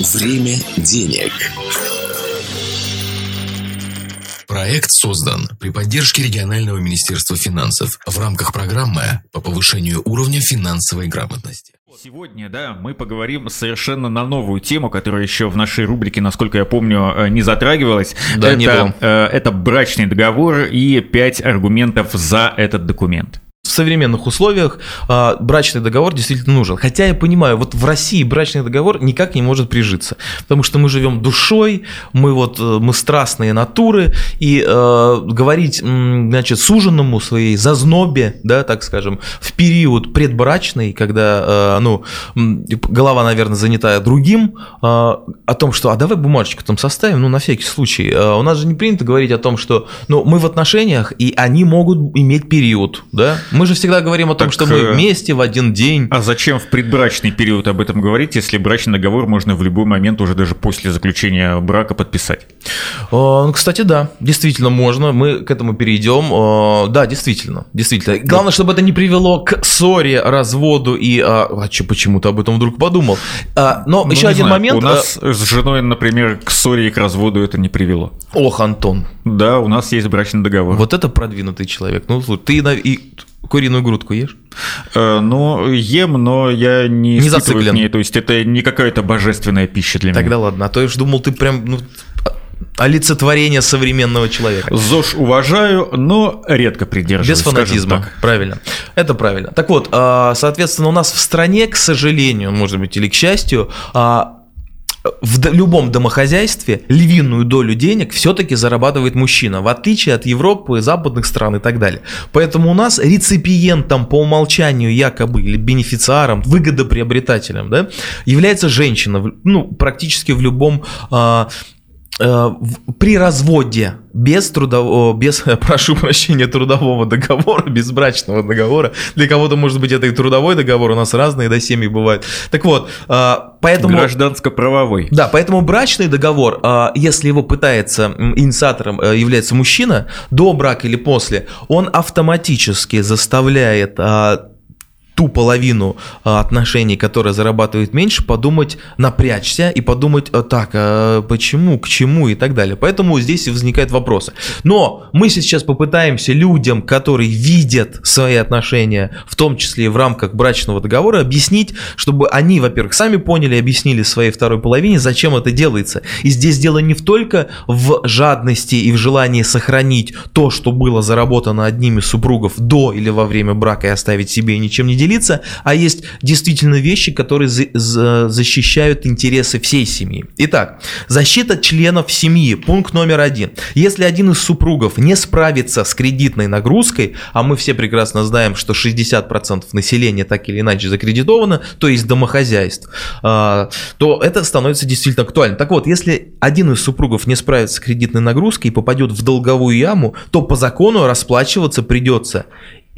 Время денег. Проект создан при поддержке регионального министерства финансов в рамках программы по повышению уровня финансовой грамотности. Сегодня, да, мы поговорим совершенно на новую тему, которая еще в нашей рубрике, насколько я помню, э, не затрагивалась. Да, это, не было. э, это брачный договор и пять аргументов за этот документ. Современных условиях а, брачный договор действительно нужен. Хотя я понимаю, вот в России брачный договор никак не может прижиться, потому что мы живем душой, мы вот э, мы страстные натуры, и э, говорить, значит, суженному своей зазнобе, да, так скажем, в период предбрачный, когда, э, ну, голова, наверное, занята другим, э, о том, что, а давай бумажечку там составим, ну, на всякий случай. Э, у нас же не принято говорить о том, что, ну, мы в отношениях, и они могут иметь период, да. Мы же всегда говорим о том, Так, что мы э, вместе в один день. А зачем в предбрачный период об этом говорить, если брачный договор можно в любой момент уже даже после заключения брака подписать? Э, Ну, кстати, да, действительно можно, мы к этому перейдем. Э, Да, действительно, действительно. Главное, чтобы это не привело к ссоре, разводу и... А, а чё, почему ты об этом вдруг подумал? А, Но Ну, еще один знаю, момент. У нас с женой, например, к ссоре и к разводу это не привело. Ох, Антон, Да, у нас есть брачный договор. вот это продвинутый человек. Ну, слушай, ты и куриную грудку ешь? Э, ну, ем, но я не, Не зациклен. ней, то есть это не какая-то божественная пища для Тогда меня. ладно, а то я ж думал, ты прям ну, олицетворение современного человека. ЗОЖ уважаю, но редко придерживаюсь. Без фанатизма, правильно. Это правильно. Так вот, а, соответственно, у нас в стране, к сожалению, может быть, или к счастью, а, в любом домохозяйстве львиную долю денег все-таки зарабатывает мужчина, в отличие от Европы, западных стран и так далее. Поэтому у нас реципиентом по умолчанию якобы или бенефициаром, выгодоприобретателем, да, является женщина, ну, практически в любом э, в- при разводе без трудового, без, прошу прощения, трудового договора, без брачного договора. Для кого-то, может быть, это и трудовой договор, у нас разные, да, семьи бывают. Так вот, а, поэтому... Гражданско-правовой. Да, поэтому брачный договор, а, если его пытается инициатором э, является мужчина, до брака или после, он автоматически заставляет а, ту половину а, отношений, которая зарабатывает меньше, подумать, напрячься и подумать, а, так, а почему, к чему и так далее. Поэтому здесь и возникают вопросы. Но мы сейчас попытаемся людям, которые видят свои отношения, в том числе и в рамках брачного договора, объяснить, чтобы они, во-первых, сами поняли объяснили своей второй половине, зачем это делается. И здесь дело не только в жадности и в желании сохранить то, что было заработано одним из супругов до или во время брака и оставить себе и ничем не делиться, а есть действительно вещи, которые за- за- защищают интересы всей семьи. Итак, защита членов семьи. Пункт номер один. Если один из супругов не справится с кредитной нагрузкой, а мы все прекрасно знаем, что 60% населения так или иначе закредитовано, то есть домохозяйств, а, то это становится действительно актуальным. Так вот, если один из супругов не справится с кредитной нагрузкой и попадет в долговую яму, то по закону расплачиваться придется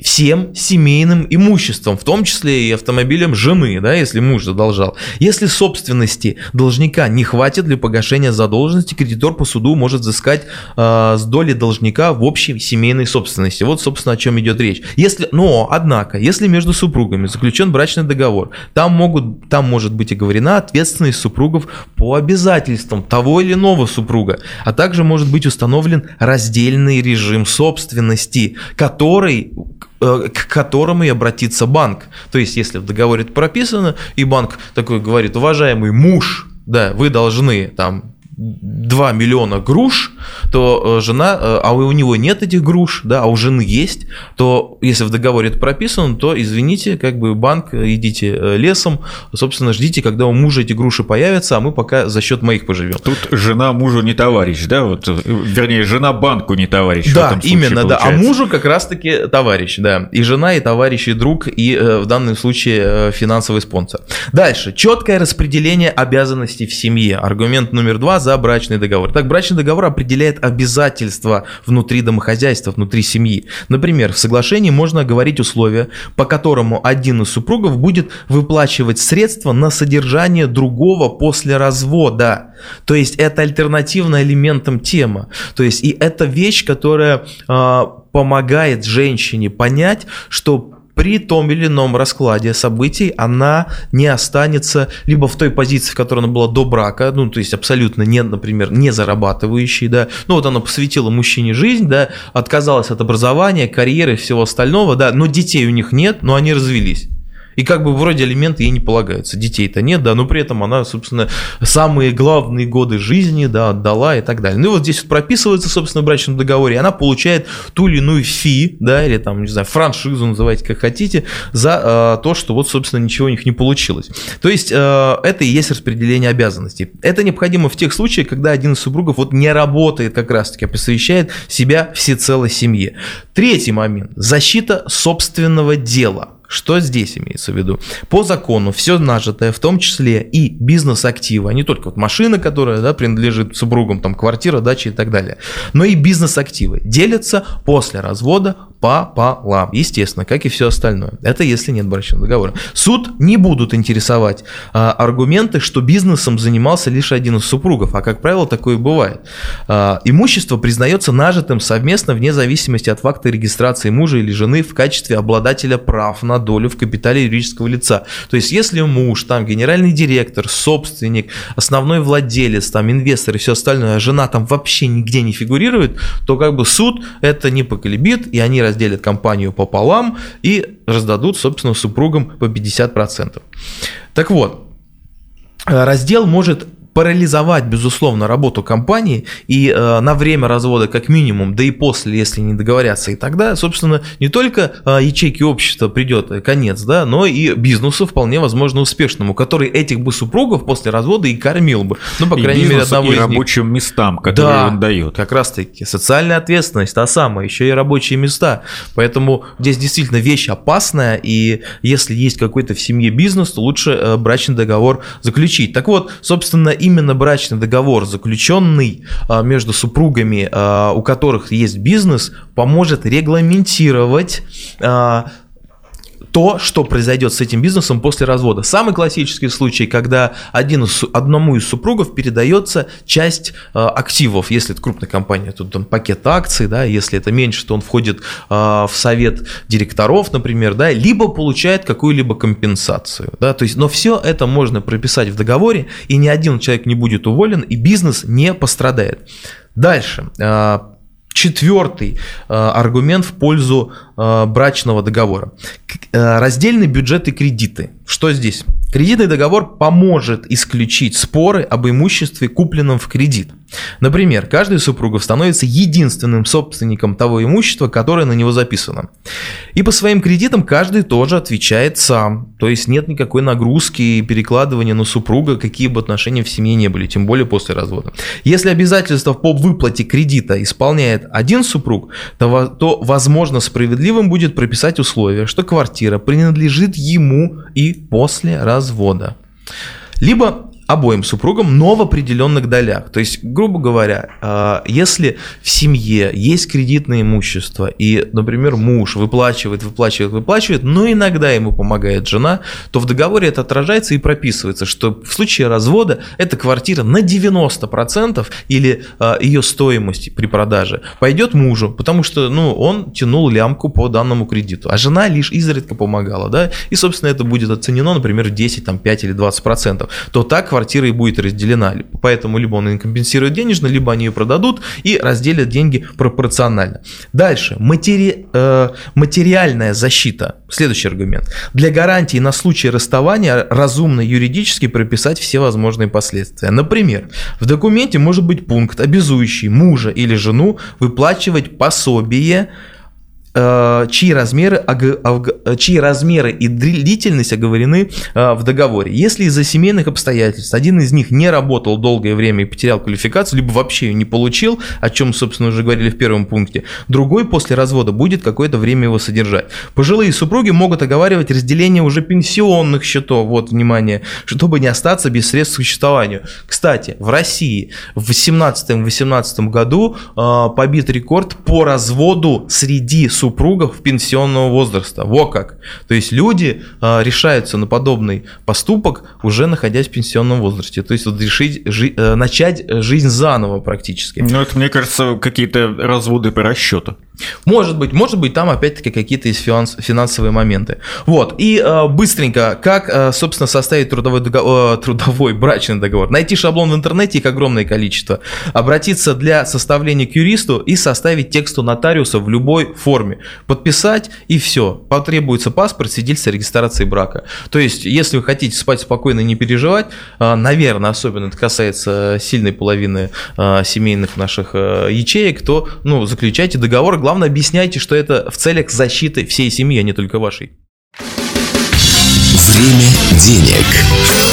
всем семейным имуществом, в том числе и автомобилем жены, да, если муж задолжал. Если собственности должника не хватит для погашения задолженности, кредитор по суду может взыскать э, с доли должника в общей семейной собственности. Вот, собственно, о чем идет речь. Если, но, однако, если между супругами заключен брачный договор, там, могут, там может быть оговорена ответственность супругов по обязательствам того или иного супруга, а также может быть установлен раздельный режим собственности, который к которому и обратится банк. То есть, если в договоре это прописано, и банк такой говорит, уважаемый муж, да, вы должны там 2 миллиона груш, то э, жена, э, а у него нет этих груш, да, а у жены есть, то если в договоре это прописано, то извините, как бы банк, э, идите лесом, собственно, ждите, когда у мужа эти груши появятся, а мы пока за счет моих поживем. Тут жена мужу не товарищ, да? Вот, вернее, жена банку не товарищ. в Да, этом случае именно, да. А получается. мужу как раз-таки товарищ, да. И жена, и товарищ, и друг, и в данном случае финансовый спонсор. Дальше. Четкое распределение обязанностей в семье. Аргумент номер два за брачный договор. Так, брачный договор определяет обязательства внутри домохозяйства, внутри семьи. Например, в соглашении можно оговорить условия, по которому один из супругов будет выплачивать средства на содержание другого после развода. То есть это альтернативно элементам тема. То есть и это вещь, которая а, помогает женщине понять, что при том или ином раскладе событий она не останется либо в той позиции, в которой она была до брака, ну, то есть абсолютно не, например, не зарабатывающей, да, ну, вот она посвятила мужчине жизнь, да, отказалась от образования, карьеры всего остального, да, но детей у них нет, но они развелись. И как бы вроде алименты ей не полагаются. Детей-то нет, да, но при этом она, собственно, самые главные годы жизни, да, отдала и так далее. Ну и вот здесь вот прописывается, собственно, в брачном договоре, и она получает ту или иную фи, да, или там, не знаю, франшизу называйте как хотите, за э, то, что вот, собственно, ничего у них не получилось. То есть э, это и есть распределение обязанностей. Это необходимо в тех случаях, когда один из супругов вот не работает как раз-таки, а посвящает себя всецело семье. Третий момент. Защита собственного дела. Что здесь имеется в виду? По закону все нажитое, в том числе и бизнес-активы, а не только вот машина, которая да, принадлежит супругам, там квартира, дача и так далее, но и бизнес-активы делятся после развода пополам, естественно, как и все остальное. Это если нет брачного договора. Суд не будут интересовать а, аргументы, что бизнесом занимался лишь один из супругов, а как правило такое бывает. А, имущество признается нажитым совместно вне зависимости от факта регистрации мужа или жены в качестве обладателя прав на долю в капитале юридического лица. То есть если муж, там генеральный директор, собственник, основной владелец, там инвестор и все остальное, а жена там вообще нигде не фигурирует, то как бы суд это не поколебит, и они разделят компанию пополам и раздадут, собственно, супругам по 50%. Так вот, раздел может парализовать, безусловно, работу компании и э, на время развода как минимум, да и после, если не договорятся, и тогда, собственно, не только э, ячейки общества придет конец, да, но и бизнесу вполне возможно успешному, который этих бы супругов после развода и кормил бы, ну, по и крайней мере, одного и из них. рабочим местам, которые Да, он дает. Как раз таки социальная ответственность, та самая, еще и рабочие места. Поэтому здесь действительно вещь опасная, и если есть какой-то в семье бизнес, то лучше э, брачный договор заключить. Так вот, собственно, именно брачный договор, заключенный а, между супругами, а, у которых есть бизнес, поможет регламентировать а, то, что произойдет с этим бизнесом после развода. Самый классический случай, когда один из, одному из супругов передается часть э, активов, если это крупная компания, тут там пакет акций, да, если это меньше, то он входит э, в совет директоров, например, да, либо получает какую-либо компенсацию, да, то есть, но все это можно прописать в договоре, и ни один человек не будет уволен, и бизнес не пострадает. Дальше. э, Четвертый э, аргумент в пользу э, брачного договора. К- э, раздельный бюджет и кредиты. Что здесь? Кредитный договор поможет исключить споры об имуществе, купленном в кредит. Например, каждый из супругов становится единственным собственником того имущества, которое на него записано. И по своим кредитам каждый тоже отвечает сам. То есть нет никакой нагрузки и перекладывания на супруга, какие бы отношения в семье не были, тем более после развода. Если обязательства по выплате кредита исполняет один супруг, то, то возможно справедливым будет прописать условие, что квартира принадлежит ему и после развода. Либо обоим супругам, но в определенных долях. То есть, грубо говоря, э, если в семье есть кредитное имущество, и, например, муж выплачивает, выплачивает, выплачивает, но иногда ему помогает жена, то в договоре это отражается и прописывается, что в случае развода эта квартира на 90% или э, ее стоимость при продаже пойдет мужу, потому что ну, он тянул лямку по данному кредиту, а жена лишь изредка помогала, да, и, собственно, это будет оценено, например, в 10, там, 5 или 20%, то так квартира и будет разделена. Поэтому либо он компенсирует денежно, либо они ее продадут и разделят деньги пропорционально. Дальше. Матери... э, материальная защита. Следующий аргумент. Для гарантии на случай расставания разумно юридически прописать все возможные последствия. Например, в документе может быть пункт, обязующий мужа или жену выплачивать пособие чьи размеры, чьи размеры и длительность оговорены э, в договоре. Если из-за семейных обстоятельств один из них не работал долгое время и потерял квалификацию, либо вообще ее не получил, о чем, собственно, уже говорили в первом пункте, другой после развода будет какое-то время его содержать. Пожилые супруги могут оговаривать разделение уже пенсионных счетов, вот, внимание, чтобы не остаться без средств к существованию. Кстати, в России в 2017-2018 году э, побит рекорд по разводу среди супругов пенсионного возраста. Во как. То есть люди э, решаются на подобный поступок, уже находясь в пенсионном возрасте. То есть вот решить, жи- э, начать жизнь заново практически. Ну, это, мне кажется, какие-то разводы по расчету. Может быть, может быть, там опять-таки какие-то есть финанс, финансовые моменты. Вот, и э, быстренько, как, э, собственно, составить трудовой, договор, э, трудовой брачный договор? Найти шаблон в интернете, их огромное количество. Обратиться для составления к юристу и составить тексту нотариуса в любой форме. Подписать и все. Потребуется паспорт, свидетельство регистрации брака. То есть, если вы хотите спать спокойно и не переживать, э, наверное, особенно это касается сильной половины э, семейных наших э, ячеек, то, ну, заключайте договор, главное объясняйте, что это в целях защиты всей семьи, а не только вашей. Время денег.